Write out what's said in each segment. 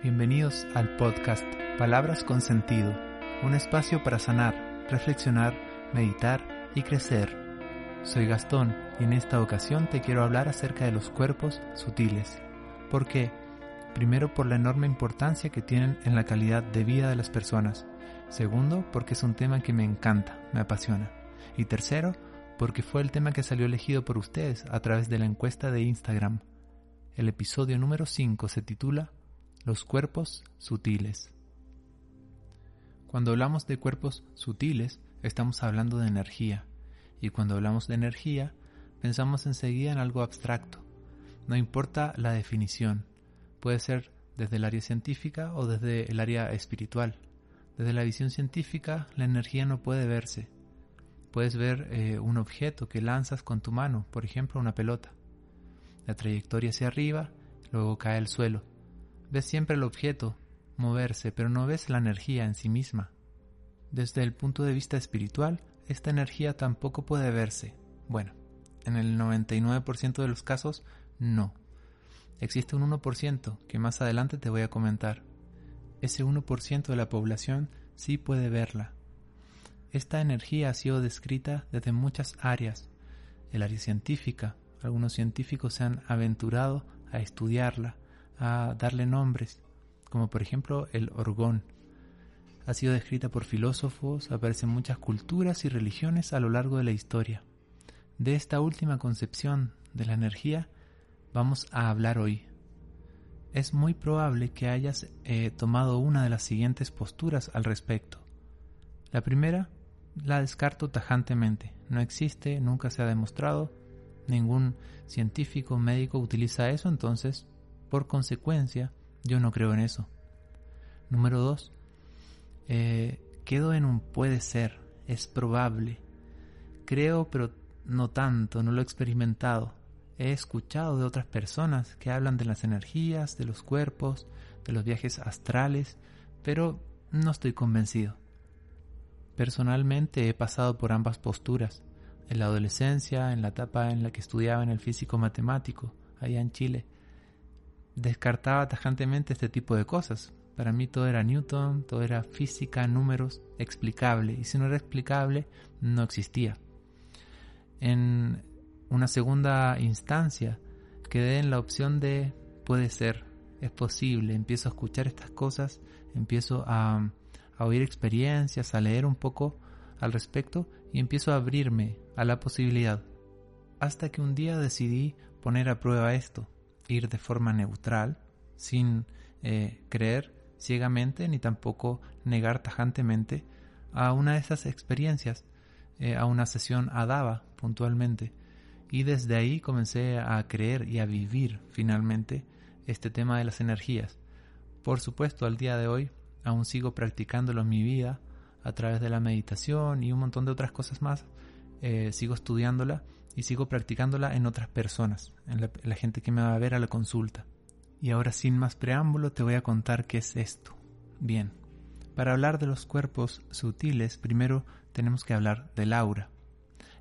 Bienvenidos al podcast Palabras con Sentido, un espacio para sanar, reflexionar, meditar y crecer. Soy Gastón y en esta ocasión te quiero hablar acerca de los cuerpos sutiles. ¿Por qué? Primero por la enorme importancia que tienen en la calidad de vida de las personas. Segundo, porque es un tema que me encanta, me apasiona. Y tercero, porque fue el tema que salió elegido por ustedes a través de la encuesta de Instagram. El episodio número 5 se titula los cuerpos sutiles. Cuando hablamos de cuerpos sutiles, estamos hablando de energía, y cuando hablamos de energía, pensamos enseguida en algo abstracto. No importa la definición, puede ser desde el área científica o desde el área espiritual. Desde la visión científica, la energía no puede verse. Puedes ver eh, un objeto que lanzas con tu mano, por ejemplo una pelota. La trayectoria hacia arriba, luego cae al suelo Ves siempre el objeto moverse, pero no ves la energía en sí misma. Desde el punto de vista espiritual, esta energía tampoco puede verse. Bueno, en el 99% de los casos, no. Existe un 1% que más adelante te voy a comentar. Ese 1% de la población sí puede verla. Esta energía ha sido descrita desde muchas áreas. El área científica, algunos científicos se han aventurado a estudiarla, a darle nombres, como por ejemplo el orgón. Ha sido descrita por filósofos, aparece en muchas culturas y religiones a lo largo de la historia. De esta última concepción de la energía vamos a hablar hoy. Es muy probable que hayas eh, tomado una de las siguientes posturas al respecto. La primera la descarto tajantemente. No existe, nunca se ha demostrado, ningún científico médico utiliza eso, entonces por consecuencia, yo no creo en eso. Número dos, eh, quedo en un puede ser, es probable. Creo, pero no tanto, no lo he experimentado. He escuchado de otras personas que hablan de las energías, de los cuerpos, de los viajes astrales, pero no estoy convencido. Personalmente he pasado por ambas posturas, en la adolescencia, en la etapa en la que estudiaba en el físico matemático, allá en Chile, descartaba tajantemente este tipo de cosas. Para mí todo era Newton, todo era física, números, explicable. Y si no era explicable, no existía. En una segunda instancia, quedé en la opción de puede ser, es posible. Empiezo a escuchar estas cosas, empiezo a, a oír experiencias, a leer un poco al respecto y empiezo a abrirme a la posibilidad. Hasta que un día decidí poner a prueba esto ir de forma neutral, sin eh, creer ciegamente ni tampoco negar tajantemente a una de esas experiencias, eh, a una sesión a Dava puntualmente. Y desde ahí comencé a creer y a vivir finalmente este tema de las energías. Por supuesto, al día de hoy aún sigo practicándolo en mi vida a través de la meditación y un montón de otras cosas más. Eh, sigo estudiándola y sigo practicándola en otras personas, en la, gente que me va a ver a la consulta. Y ahora sin más preámbulo te voy a contar qué es esto. Bien, para hablar de los cuerpos sutiles, primero tenemos que hablar del aura.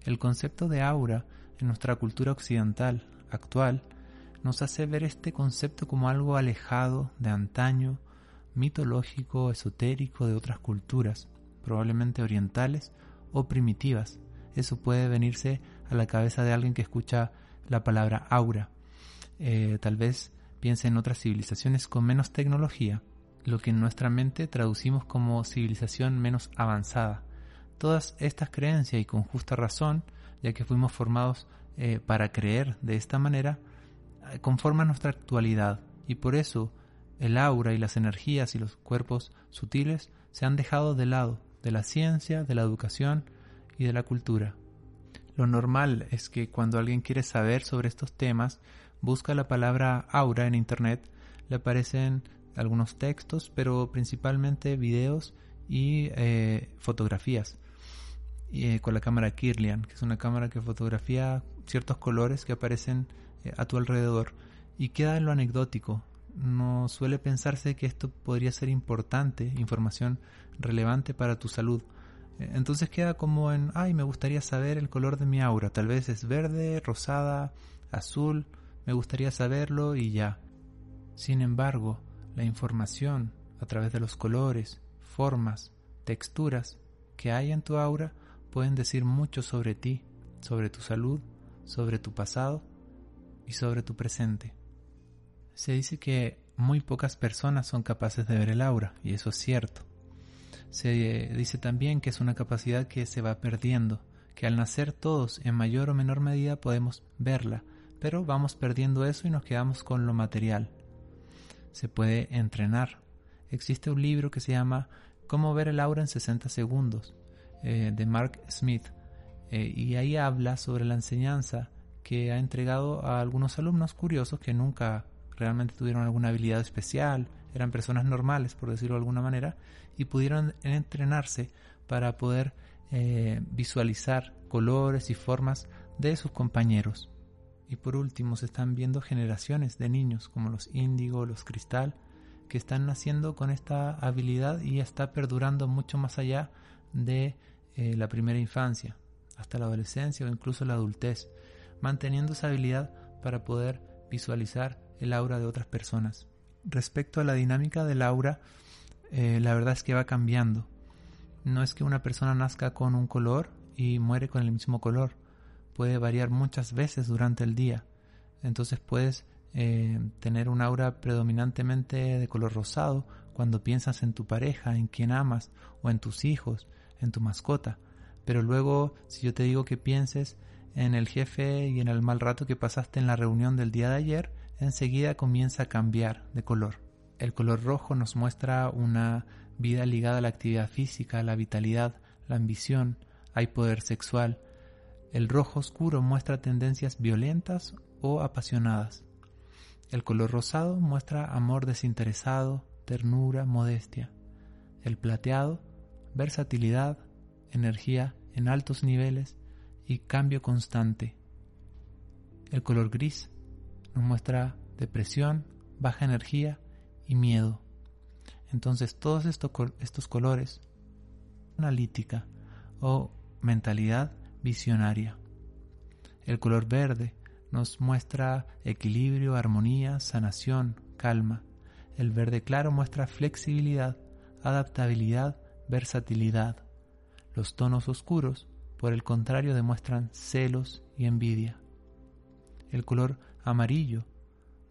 El concepto de aura en nuestra cultura occidental actual nos hace ver este concepto como algo alejado de antaño, mitológico, esotérico de otras culturas, probablemente orientales o primitivas. Eso puede venirse a la cabeza de alguien que escucha la palabra aura. Eh, tal vez piense en otras civilizaciones con menos tecnología, lo que en nuestra mente traducimos como civilización menos avanzada. Todas estas creencias y con justa razón, ya que fuimos formados eh, para creer de esta manera, eh, conforman nuestra actualidad y por eso el aura y las energías y los cuerpos sutiles se han dejado de lado de la ciencia, de la educación y de la cultura. Lo normal es que cuando alguien quiere saber sobre estos temas, busca la palabra aura en Internet, le aparecen algunos textos, pero principalmente videos y eh, fotografías eh, con la cámara Kirlian, que es una cámara que fotografía ciertos colores que aparecen eh, a tu alrededor y queda en lo anecdótico. No suele pensarse que esto podría ser importante, información relevante para tu salud. Entonces queda como en, ay, me gustaría saber el color de mi aura. Tal vez es verde, rosada, azul. Me gustaría saberlo y ya. Sin embargo, la información a través de los colores, formas, texturas que hay en tu aura pueden decir mucho sobre ti, sobre tu salud, sobre tu pasado y sobre tu presente. Se dice que muy pocas personas son capaces de ver el aura, y eso es cierto. Se dice también que es una capacidad que se va perdiendo, que al nacer todos en mayor o menor medida podemos verla, pero vamos perdiendo eso y nos quedamos con lo material. Se puede entrenar. Existe un libro que se llama Cómo ver el aura en 60 segundos, eh, de Mark Smith, eh, y ahí habla sobre la enseñanza que ha entregado a algunos alumnos curiosos que nunca realmente tuvieron alguna habilidad especial, eran personas normales, por decirlo de alguna manera, y pudieron entrenarse para poder eh, visualizar colores y formas de sus compañeros. Y por último, se están viendo generaciones de niños como los índigo, los cristal, que están naciendo con esta habilidad y está perdurando mucho más allá de eh, la primera infancia, hasta la adolescencia o incluso la adultez, manteniendo esa habilidad para poder visualizar el aura de otras personas. Respecto a la dinámica del aura, eh, la verdad es que va cambiando. No es que una persona nazca con un color y muere con el mismo color puede variar muchas veces durante el día. Entonces puedes eh, tener un aura predominantemente de color rosado cuando piensas en tu pareja, en quien amas, o en tus hijos, en tu mascota. Pero luego, si yo te digo que pienses en el jefe y en el mal rato que pasaste en la reunión del día de ayer, enseguida comienza a cambiar de color. El color rojo nos muestra una vida ligada a la actividad física, la vitalidad, la ambición, hay poder sexual, el rojo oscuro muestra tendencias violentas o apasionadas. El color rosado muestra amor desinteresado, ternura, modestia. El plateado, versatilidad, energía en altos niveles y cambio constante. El color gris nos muestra depresión, baja energía y miedo. Entonces todos estos, estos colores, analítica o mentalidad visionaria. El color verde nos muestra equilibrio, armonía, sanación, calma. El verde claro muestra flexibilidad, adaptabilidad, versatilidad. Los tonos oscuros, por el contrario, demuestran celos y envidia. El color amarillo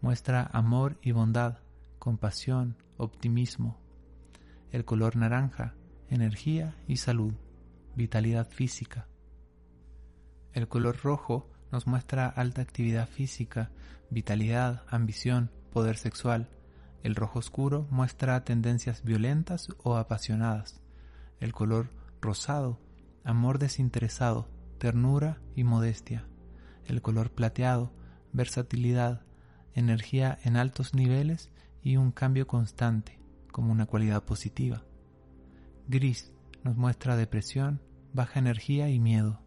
muestra amor y bondad, compasión, optimismo. El color naranja, energía y salud, vitalidad física. El color rojo nos muestra alta actividad física, vitalidad, ambición, poder sexual. El rojo oscuro muestra tendencias violentas o apasionadas. El color rosado, amor desinteresado, ternura y modestia. El color plateado, versatilidad, energía en altos niveles y un cambio constante, como una cualidad positiva. Gris nos muestra depresión, baja energía y miedo.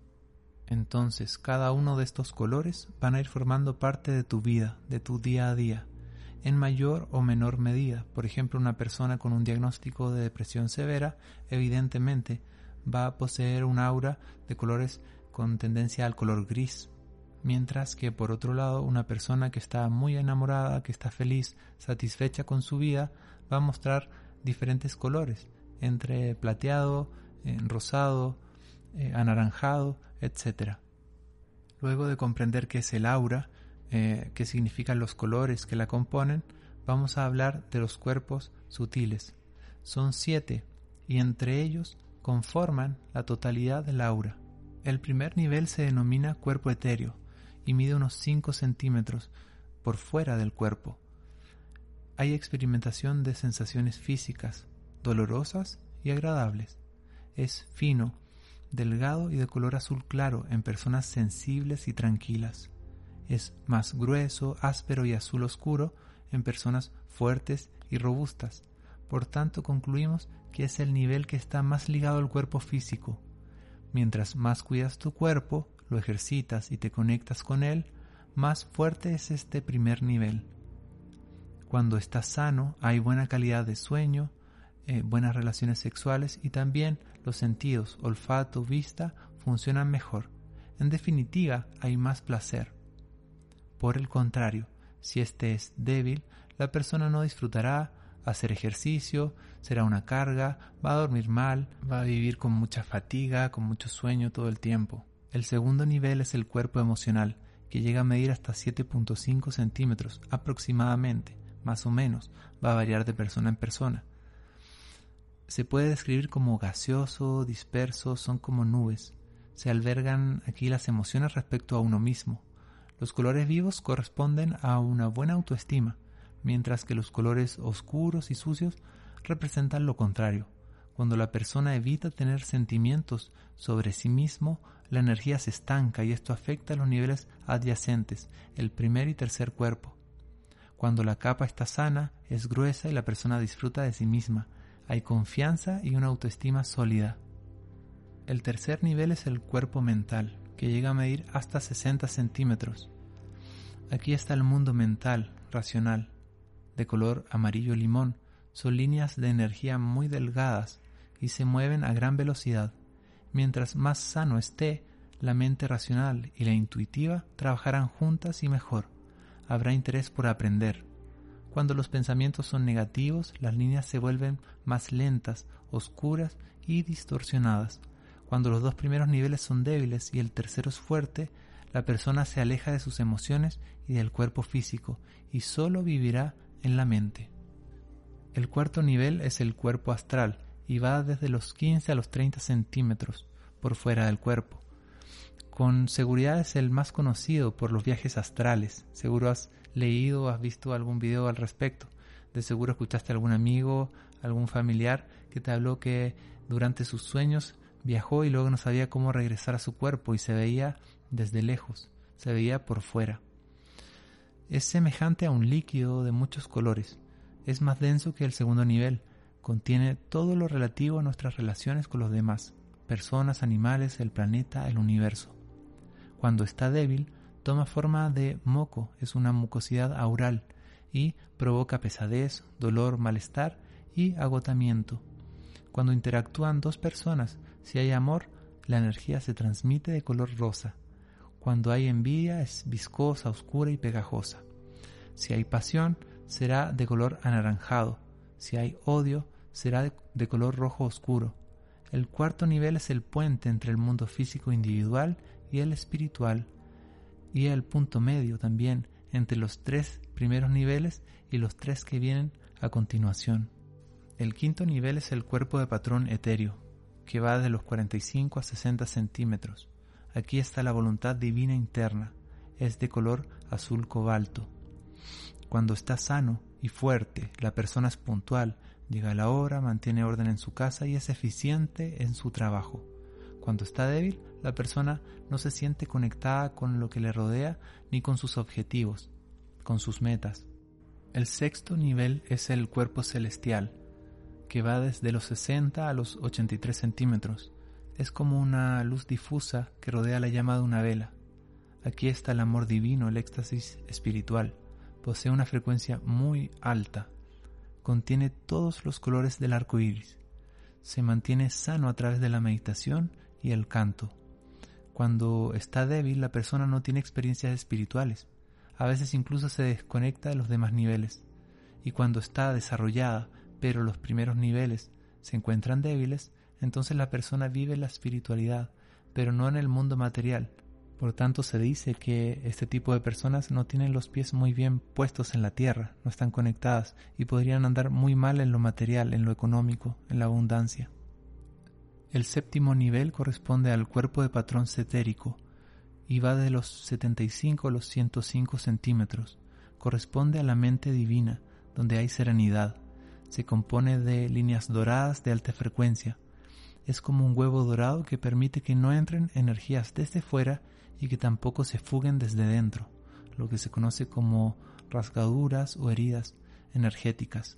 Entonces cada uno de estos colores van a ir formando parte de tu vida, de tu día a día, en mayor o menor medida. Por ejemplo, una persona con un diagnóstico de depresión severa evidentemente va a poseer un aura de colores con tendencia al color gris, mientras que por otro lado una persona que está muy enamorada, que está feliz, satisfecha con su vida, va a mostrar diferentes colores, entre plateado, rosado, eh, anaranjado, etc. Luego de comprender qué es el aura, eh, qué significan los colores que la componen, vamos a hablar de los cuerpos sutiles. Son siete y entre ellos conforman la totalidad del aura. El primer nivel se denomina cuerpo etéreo y mide unos 5 centímetros por fuera del cuerpo. Hay experimentación de sensaciones físicas, dolorosas y agradables. Es fino, delgado y de color azul claro en personas sensibles y tranquilas. Es más grueso, áspero y azul oscuro en personas fuertes y robustas. Por tanto, concluimos que es el nivel que está más ligado al cuerpo físico. Mientras más cuidas tu cuerpo, lo ejercitas y te conectas con él, más fuerte es este primer nivel. Cuando estás sano, hay buena calidad de sueño, eh, buenas relaciones sexuales y también los sentidos, olfato, vista, funcionan mejor. En definitiva, hay más placer. Por el contrario, si éste es débil, la persona no disfrutará hacer ejercicio, será una carga, va a dormir mal, va a vivir con mucha fatiga, con mucho sueño todo el tiempo. El segundo nivel es el cuerpo emocional, que llega a medir hasta 7.5 centímetros aproximadamente, más o menos, va a variar de persona en persona. Se puede describir como gaseoso, disperso, son como nubes. Se albergan aquí las emociones respecto a uno mismo. Los colores vivos corresponden a una buena autoestima, mientras que los colores oscuros y sucios representan lo contrario. Cuando la persona evita tener sentimientos sobre sí mismo, la energía se estanca y esto afecta a los niveles adyacentes, el primer y tercer cuerpo. Cuando la capa está sana, es gruesa y la persona disfruta de sí misma. Hay confianza y una autoestima sólida. El tercer nivel es el cuerpo mental, que llega a medir hasta 60 centímetros. Aquí está el mundo mental, racional, de color amarillo limón. Son líneas de energía muy delgadas y se mueven a gran velocidad. Mientras más sano esté, la mente racional y la intuitiva trabajarán juntas y mejor. Habrá interés por aprender. Cuando los pensamientos son negativos, las líneas se vuelven más lentas, oscuras y distorsionadas. Cuando los dos primeros niveles son débiles y el tercero es fuerte, la persona se aleja de sus emociones y del cuerpo físico y solo vivirá en la mente. El cuarto nivel es el cuerpo astral y va desde los 15 a los 30 centímetros por fuera del cuerpo. Con seguridad es el más conocido por los viajes astrales. Seguro has leído o has visto algún video al respecto. De seguro escuchaste a algún amigo, algún familiar que te habló que durante sus sueños viajó y luego no sabía cómo regresar a su cuerpo y se veía desde lejos, se veía por fuera. Es semejante a un líquido de muchos colores. Es más denso que el segundo nivel. Contiene todo lo relativo a nuestras relaciones con los demás, personas, animales, el planeta, el universo. Cuando está débil, toma forma de moco, es una mucosidad aural y provoca pesadez, dolor, malestar y agotamiento. Cuando interactúan dos personas, si hay amor, la energía se transmite de color rosa. Cuando hay envidia es viscosa, oscura y pegajosa. Si hay pasión, será de color anaranjado. Si hay odio, será de, color rojo oscuro. El cuarto nivel es el puente entre el mundo físico individual y el espiritual, y el punto medio también entre los tres primeros niveles y los tres que vienen a continuación. El quinto nivel es el cuerpo de patrón etéreo, que va de los 45 a 60 centímetros. Aquí está la voluntad divina interna. Es de color azul cobalto. Cuando está sano y fuerte, la persona es puntual, llega a la hora, mantiene orden en su casa y es eficiente en su trabajo. Cuando está débil, la persona no se siente conectada con lo que le rodea ni con sus objetivos, con sus metas. El sexto nivel es el cuerpo celestial, que va desde los 60 a los 83 centímetros es como una luz difusa que rodea la llama de una vela. Aquí está el amor divino, el éxtasis espiritual. Posee una frecuencia muy alta. Contiene todos los colores del arco iris. Se mantiene sano a través de la meditación y el canto. Cuando está débil, la persona no tiene experiencias espirituales. A veces incluso se desconecta de los demás niveles. Y cuando está desarrollada, pero los primeros niveles se encuentran débiles, entonces la persona vive la espiritualidad, pero no en el mundo material. Por tanto, se dice que este tipo de personas no tienen los pies muy bien puestos en la tierra, no están conectadas y podrían andar muy mal en lo material, en lo económico, en la abundancia. El séptimo nivel corresponde al cuerpo de patrón cetérico y va de los 75 a los 105 centímetros. Corresponde a la mente divina, donde hay serenidad. Se compone de líneas doradas de alta frecuencia, es como un huevo dorado que permite que no entren energías desde fuera y que tampoco se fuguen desde dentro, lo que se conoce como rasgaduras o heridas energéticas.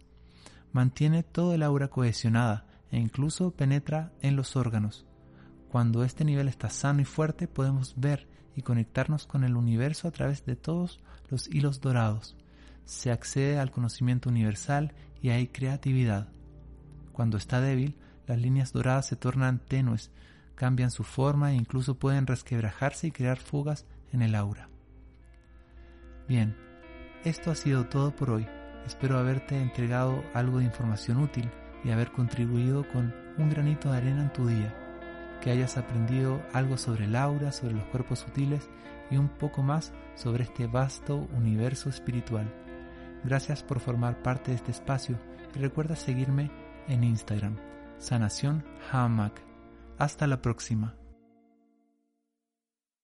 Mantiene todo el aura cohesionada e incluso penetra en los órganos. Cuando este nivel está sano y fuerte podemos ver y conectarnos con el universo a través de todos los hilos dorados. Se accede al conocimiento universal y hay creatividad. Cuando está débil, las líneas doradas se tornan tenues, cambian su forma e incluso pueden resquebrajarse y crear fugas en el aura. Bien, esto ha sido todo por hoy. Espero haberte entregado algo de información útil y haber contribuido con un granito de arena en tu día. Que hayas aprendido algo sobre el aura, sobre los cuerpos sutiles y un poco más sobre este vasto universo espiritual. Gracias por formar parte de este espacio y recuerda seguirme en Instagram, Sanación. Hasta la próxima.